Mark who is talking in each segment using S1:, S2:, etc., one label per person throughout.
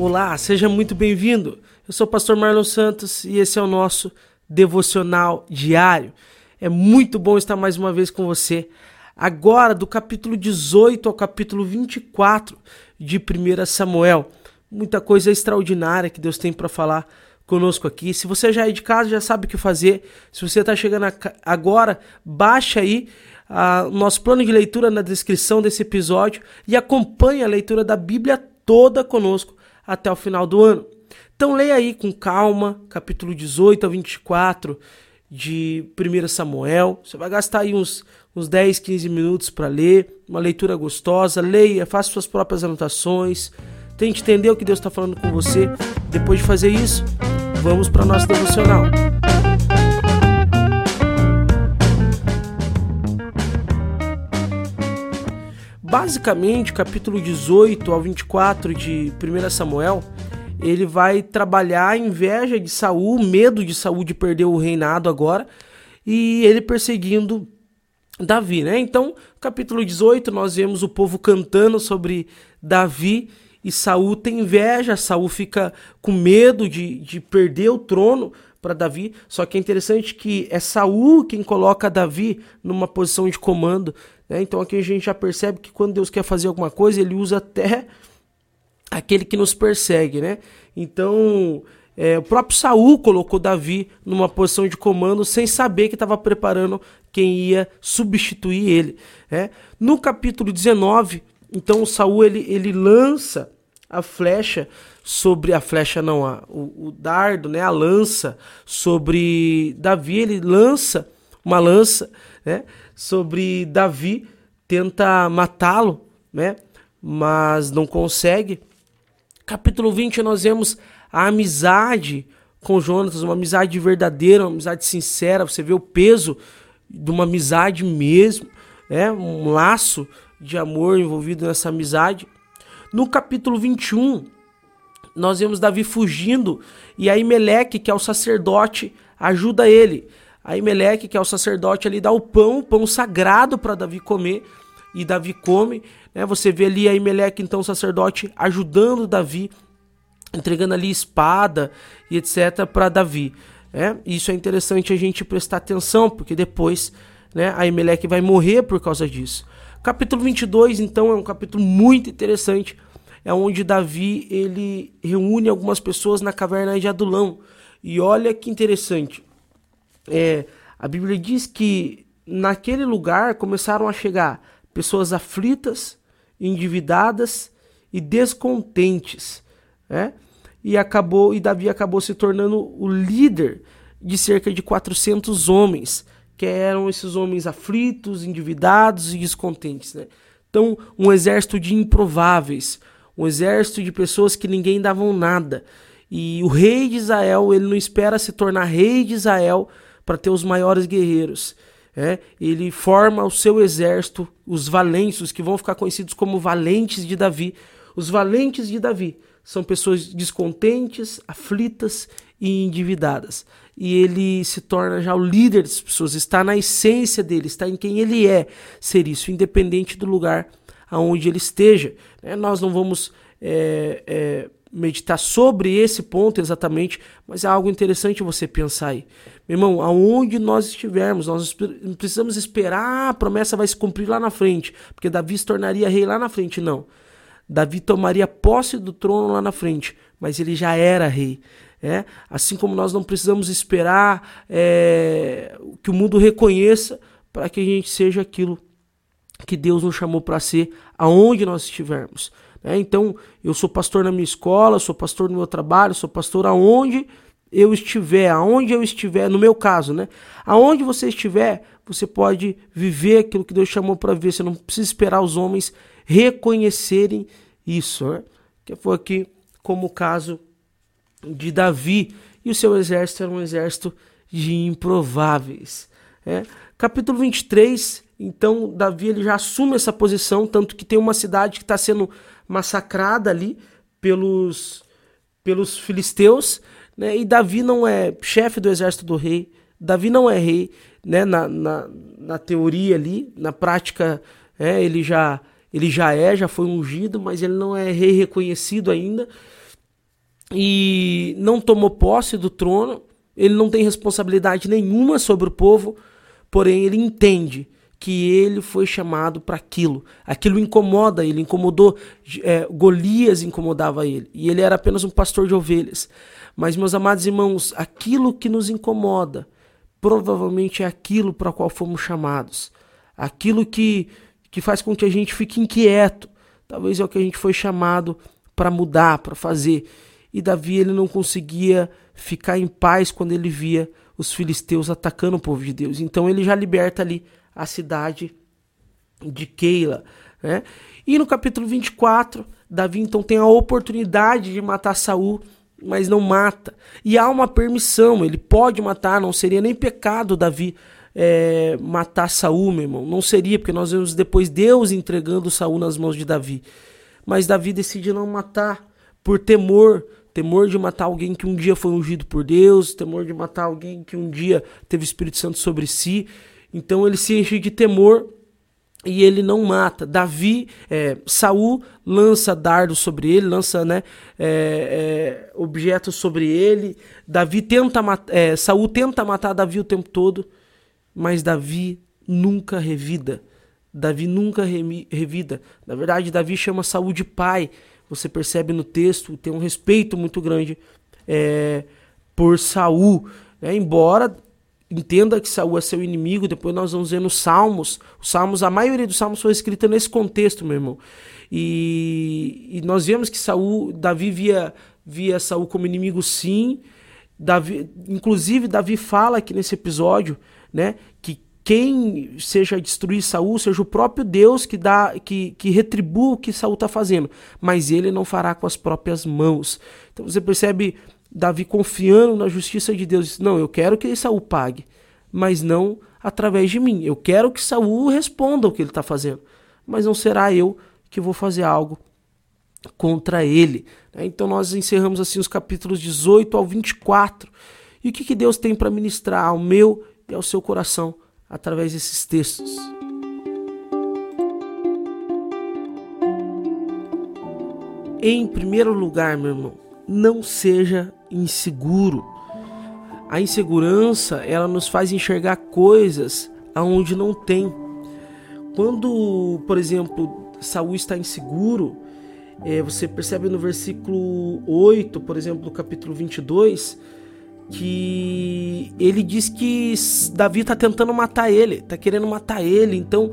S1: Olá, seja muito bem-vindo. Eu sou o pastor Marlon Santos e esse é o nosso devocional diário. É muito bom estar mais uma vez com você. Agora, do capítulo 18 ao capítulo 24 de 1 Samuel. Muita coisa extraordinária que Deus tem para falar conosco aqui. Se você já é de casa, já sabe o que fazer. Se você está chegando agora, baixa aí o nosso plano de leitura na descrição desse episódio e acompanhe a leitura da Bíblia toda conosco até o final do ano. Então leia aí com calma, capítulo 18 a 24 de 1 Samuel. Você vai gastar aí uns, uns 10, 15 minutos para ler, uma leitura gostosa. Leia, faça suas próprias anotações, tente entender o que Deus está falando com você. Depois de fazer isso, vamos para nosso devocional. Basicamente, capítulo 18 ao 24 de 1 Samuel, ele vai trabalhar a inveja de Saul, medo de Saul de perder o reinado agora, e ele perseguindo Davi, né? Então, capítulo 18, nós vemos o povo cantando sobre Davi e Saul tem inveja, Saul fica com medo de, de perder o trono para Davi. Só que é interessante que é Saul quem coloca Davi numa posição de comando. Né? Então aqui a gente já percebe que quando Deus quer fazer alguma coisa, ele usa até aquele que nos persegue, né? Então é, o próprio Saul colocou Davi numa posição de comando sem saber que estava preparando quem ia substituir ele. Né? No capítulo 19, então Saul ele, ele lança a flecha sobre a flecha não a, o, o, dardo né a lança sobre Davi. Ele lança uma lança né sobre Davi tenta matá-lo né mas não consegue. Capítulo 20 nós vemos a amizade com Jonatas uma amizade verdadeira uma amizade sincera. Você vê o peso de uma amizade mesmo né um laço de amor envolvido nessa amizade. No capítulo 21, nós vemos Davi fugindo e aí Meleque, que é o sacerdote, ajuda ele. Aí Meleque, que é o sacerdote, ali dá o pão, o pão sagrado para Davi comer e Davi come. Né? Você vê ali aí Meleque, então o sacerdote, ajudando Davi, entregando ali espada e etc para Davi. É, isso é interessante a gente prestar atenção, porque depois né, a Emelec vai morrer por causa disso. Capítulo 22, então, é um capítulo muito interessante. É onde Davi ele reúne algumas pessoas na caverna de Adulão. E olha que interessante. É, a Bíblia diz que naquele lugar começaram a chegar pessoas aflitas, endividadas e descontentes, né? E acabou e Davi acabou se tornando o líder de cerca de 400 homens que eram esses homens aflitos, endividados e descontentes. Né? Então, um exército de improváveis, um exército de pessoas que ninguém davam nada. E o rei de Israel, ele não espera se tornar rei de Israel para ter os maiores guerreiros. É, ele forma o seu exército, os valentes, os que vão ficar conhecidos como valentes de Davi. Os valentes de Davi são pessoas descontentes, aflitas e endividadas e ele se torna já o líder das pessoas, está na essência dele, está em quem ele é ser isso, independente do lugar aonde ele esteja. Né? Nós não vamos é, é, meditar sobre esse ponto exatamente, mas é algo interessante você pensar aí. Meu irmão, aonde nós estivermos, nós não precisamos esperar a promessa vai se cumprir lá na frente, porque Davi se tornaria rei lá na frente, não. Davi tomaria posse do trono lá na frente, mas ele já era rei. É? Assim como nós não precisamos esperar é, que o mundo reconheça para que a gente seja aquilo que Deus nos chamou para ser, aonde nós estivermos. É? Então, eu sou pastor na minha escola, sou pastor no meu trabalho, sou pastor aonde eu estiver, aonde eu estiver, no meu caso, né? Aonde você estiver, você pode viver aquilo que Deus chamou para viver. Você não precisa esperar os homens reconhecerem isso, né? Que foi aqui como o caso de Davi e o seu exército era um exército de improváveis. É. Capítulo 23, então Davi ele já assume essa posição, tanto que tem uma cidade que está sendo massacrada ali pelos, pelos filisteus, né? e Davi não é chefe do exército do rei, Davi não é rei, né? na, na, na teoria ali, na prática é, ele, já, ele já é, já foi ungido, mas ele não é rei reconhecido ainda, e não tomou posse do trono, ele não tem responsabilidade nenhuma sobre o povo, porém ele entende que ele foi chamado para aquilo. Aquilo incomoda ele, incomodou. É, Golias incomodava ele. E ele era apenas um pastor de ovelhas. Mas, meus amados irmãos, aquilo que nos incomoda provavelmente é aquilo para qual fomos chamados. Aquilo que, que faz com que a gente fique inquieto. Talvez é o que a gente foi chamado para mudar, para fazer. E Davi ele não conseguia ficar em paz quando ele via os filisteus atacando o povo de Deus. Então ele já liberta ali a cidade de Keila. Né? E no capítulo 24, Davi então tem a oportunidade de matar Saul, mas não mata. E há uma permissão, ele pode matar, não seria nem pecado Davi é, matar Saul, meu irmão. Não seria, porque nós vemos depois Deus entregando Saul nas mãos de Davi. Mas Davi decide não matar por temor, temor de matar alguém que um dia foi ungido por Deus, temor de matar alguém que um dia teve o Espírito Santo sobre si. Então ele se enche de temor e ele não mata. Davi, é, Saul lança dardos sobre ele, lança né, é, é, objetos sobre ele. Davi tenta é, Saul tenta matar Davi o tempo todo, mas Davi nunca revida. Davi nunca revida. Na verdade, Davi chama Saul de pai. Você percebe no texto, tem um respeito muito grande é, por Saul. Né? Embora entenda que Saul é seu inimigo, depois nós vamos ver nos Salmos. Os Salmos, a maioria dos Salmos foi escrita nesse contexto, meu irmão. E, e nós vemos que Saul, Davi via, via Saul como inimigo sim. Davi, inclusive, Davi fala aqui nesse episódio, né, que quem seja destruir Saul seja o próprio Deus que dá que, que retribua o que Saul está fazendo, mas ele não fará com as próprias mãos. Então você percebe Davi confiando na justiça de Deus, não, eu quero que Saul pague, mas não através de mim. Eu quero que Saul responda o que ele está fazendo, mas não será eu que vou fazer algo contra ele. Né? Então nós encerramos assim os capítulos 18 ao 24. E o que, que Deus tem para ministrar ao meu e ao seu coração através desses textos? Em primeiro lugar, meu irmão, não seja inseguro. A insegurança, ela nos faz enxergar coisas aonde não tem. Quando, por exemplo, Saul está inseguro, é, você percebe no versículo 8, por exemplo, do capítulo 22, que ele diz que Davi está tentando matar ele, está querendo matar ele, então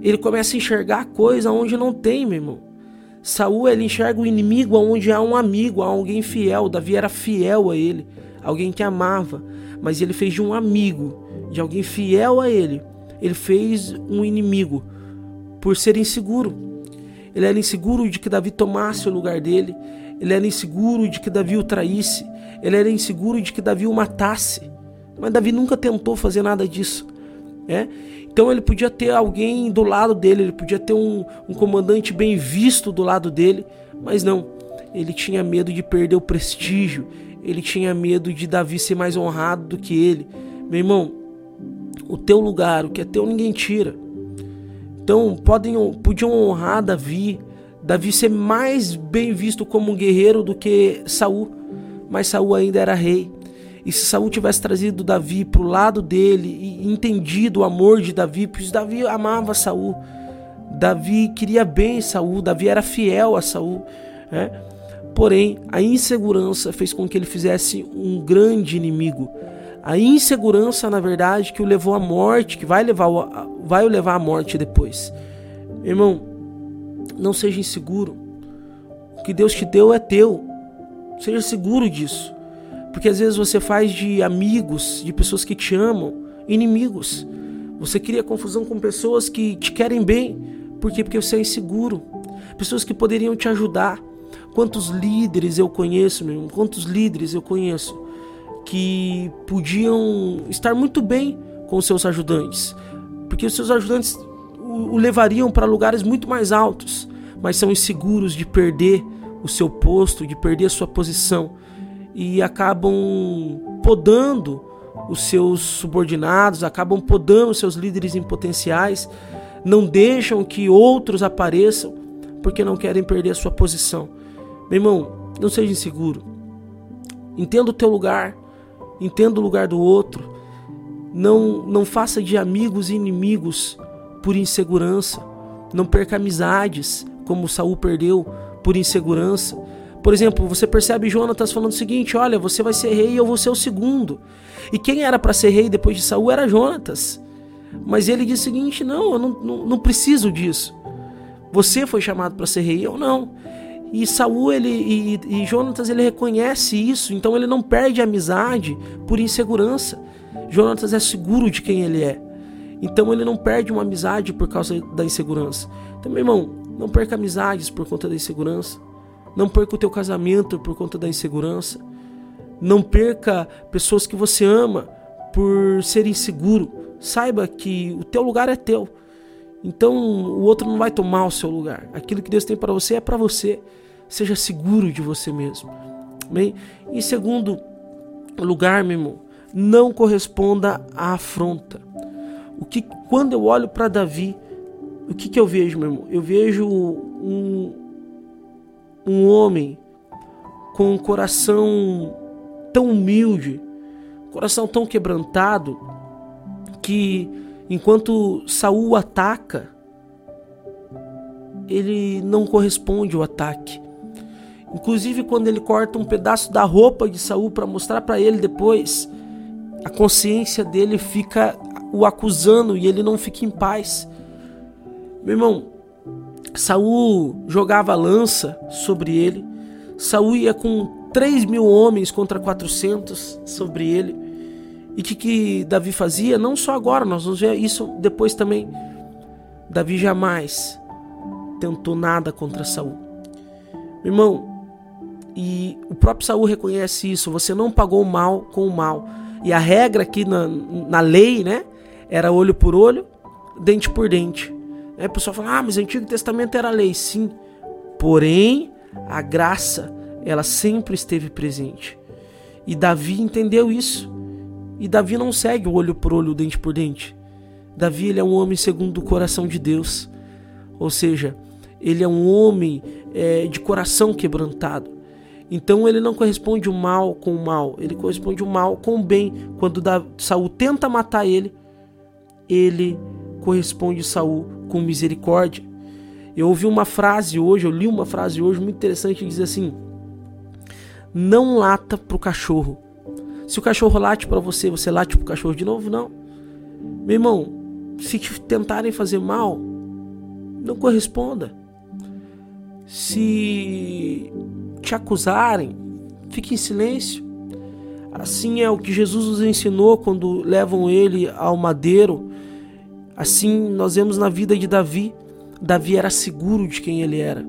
S1: ele começa a enxergar coisa onde não tem, meu irmão. Saul ele enxerga o inimigo onde há um amigo, há alguém fiel. Davi era fiel a ele, alguém que amava, mas ele fez de um amigo, de alguém fiel a ele, ele fez um inimigo por ser inseguro. Ele era inseguro de que Davi tomasse o lugar dele, ele era inseguro de que Davi o traísse, ele era inseguro de que Davi o matasse. Mas Davi nunca tentou fazer nada disso. Né? Então ele podia ter alguém do lado dele, ele podia ter um, um comandante bem visto do lado dele, mas não. Ele tinha medo de perder o prestígio, ele tinha medo de Davi ser mais honrado do que ele. Meu irmão, o teu lugar, o que é teu, ninguém tira. Então podem, podiam honrar Davi, Davi ser mais bem visto como um guerreiro do que Saul, mas Saul ainda era rei. E se Saul tivesse trazido Davi para o lado dele e entendido o amor de Davi, pois Davi amava Saul. Davi queria bem Saul, Davi era fiel a Saul. Né? Porém, a insegurança fez com que ele fizesse um grande inimigo. A insegurança, na verdade, que o levou à morte, que vai levar, vai o levar à morte depois. Irmão, não seja inseguro. O que Deus te deu é teu. Seja seguro disso. Porque às vezes você faz de amigos, de pessoas que te amam, inimigos. Você cria confusão com pessoas que te querem bem. Por quê? Porque você é inseguro. Pessoas que poderiam te ajudar. Quantos líderes eu conheço, meu irmão? Quantos líderes eu conheço que podiam estar muito bem com seus ajudantes? Porque os seus ajudantes o levariam para lugares muito mais altos, mas são inseguros de perder o seu posto, de perder a sua posição e acabam podando os seus subordinados, acabam podando os seus líderes em potenciais, não deixam que outros apareçam porque não querem perder a sua posição. Meu irmão, não seja inseguro. Entenda o teu lugar, entenda o lugar do outro. Não, não faça de amigos e inimigos por insegurança. Não perca amizades, como Saul perdeu por insegurança. Por exemplo, você percebe Jonatas falando o seguinte: olha, você vai ser rei e eu vou ser o segundo. E quem era para ser rei depois de Saul era Jonatas. Mas ele disse o seguinte: não, eu não, não, não preciso disso. Você foi chamado para ser rei, eu não. E Saul ele, e, e Jonatas ele reconhece isso, então ele não perde a amizade por insegurança. Jonatas é seguro de quem ele é. Então ele não perde uma amizade por causa da insegurança. Então, meu irmão, não perca amizades por conta da insegurança. Não perca o teu casamento por conta da insegurança. Não perca pessoas que você ama por ser inseguro. Saiba que o teu lugar é teu. Então o outro não vai tomar o seu lugar. Aquilo que Deus tem para você é para você. Seja seguro de você mesmo. Bem, em segundo lugar, meu irmão, não corresponda à afronta. O que quando eu olho para Davi, o que, que eu vejo, meu irmão? Eu vejo um, um homem com um coração tão humilde, coração tão quebrantado, que enquanto Saul ataca, ele não corresponde ao ataque. Inclusive quando ele corta um pedaço da roupa de Saul para mostrar para ele depois, a consciência dele fica o acusando e ele não fica em paz. Meu irmão, Saul jogava lança sobre ele. Saul ia com 3 mil homens contra 400 sobre ele. E o que, que Davi fazia? Não só agora, nós vamos ver isso depois também. Davi jamais tentou nada contra Saul. Meu irmão, e o próprio Saul reconhece isso. Você não pagou o mal com o mal. E a regra aqui na, na lei, né? Era olho por olho, dente por dente. Aí o pessoal fala, ah, mas o Antigo Testamento era lei. Sim. Porém, a graça, ela sempre esteve presente. E Davi entendeu isso. E Davi não segue o olho por olho, dente por dente. Davi ele é um homem segundo o coração de Deus. Ou seja, ele é um homem é, de coração quebrantado. Então ele não corresponde o mal com o mal, ele corresponde o mal com o bem. Quando Saul tenta matar ele, ele corresponde Saul com misericórdia. Eu ouvi uma frase hoje, eu li uma frase hoje muito interessante que diz assim: Não lata pro cachorro. Se o cachorro late para você, você late pro cachorro de novo? Não. Meu irmão, se te tentarem fazer mal, não corresponda. Se te acusarem, fique em silêncio. Assim é o que Jesus nos ensinou quando levam ele ao madeiro. Assim nós vemos na vida de Davi. Davi era seguro de quem ele era.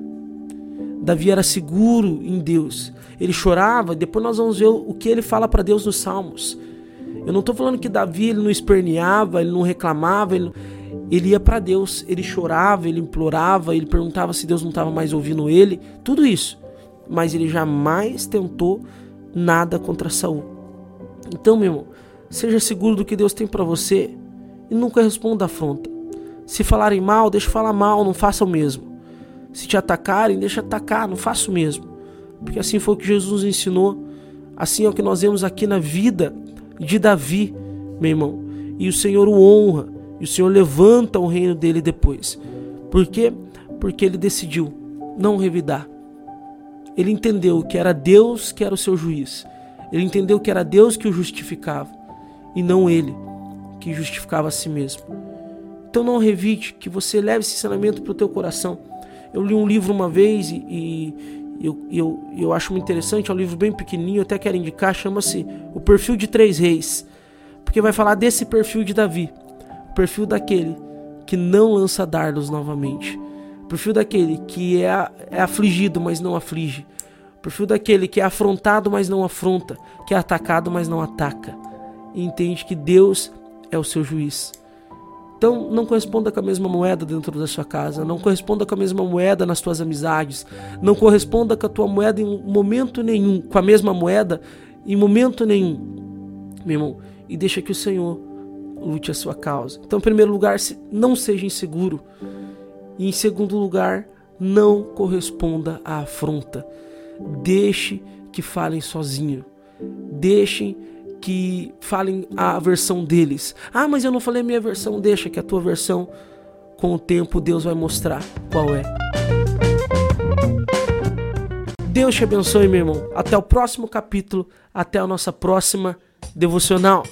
S1: Davi era seguro em Deus. Ele chorava, depois nós vamos ver o que ele fala para Deus nos Salmos. Eu não estou falando que Davi ele não esperneava, ele não reclamava, ele, ele ia para Deus, ele chorava, ele implorava, ele perguntava se Deus não estava mais ouvindo ele, tudo isso. Mas ele jamais tentou nada contra Saul. Então, meu irmão, seja seguro do que Deus tem para você e nunca responda afronta. Se falarem mal, deixa falar mal, não faça o mesmo. Se te atacarem, deixa atacar, não faça o mesmo. Porque assim foi o que Jesus ensinou. Assim é o que nós vemos aqui na vida de Davi, meu irmão. E o Senhor o honra, e o Senhor levanta o reino dele depois. Por quê? Porque ele decidiu não revidar. Ele entendeu que era Deus que era o seu juiz. Ele entendeu que era Deus que o justificava e não ele que justificava a si mesmo. Então não revide, que você leve esse ensinamento para o teu coração. Eu li um livro uma vez e, e eu, eu, eu acho muito interessante, é um livro bem pequenininho, até quero indicar, chama-se O Perfil de Três Reis, porque vai falar desse perfil de Davi, o perfil daquele que não lança dardos novamente, o perfil daquele que é, é afligido, mas não aflige, o perfil daquele que é afrontado, mas não afronta, que é atacado, mas não ataca, e entende que Deus é o seu juiz. Então, não corresponda com a mesma moeda dentro da sua casa, não corresponda com a mesma moeda nas tuas amizades, não corresponda com a tua moeda em momento nenhum, com a mesma moeda em momento nenhum, meu irmão, e deixa que o Senhor lute a sua causa. Então, em primeiro lugar, não seja inseguro, e em segundo lugar, não corresponda à afronta. Deixe que falem sozinho. deixem que falem a versão deles. Ah, mas eu não falei a minha versão. Deixa que a tua versão, com o tempo, Deus vai mostrar qual é. Deus te abençoe, meu irmão. Até o próximo capítulo. Até a nossa próxima devocional.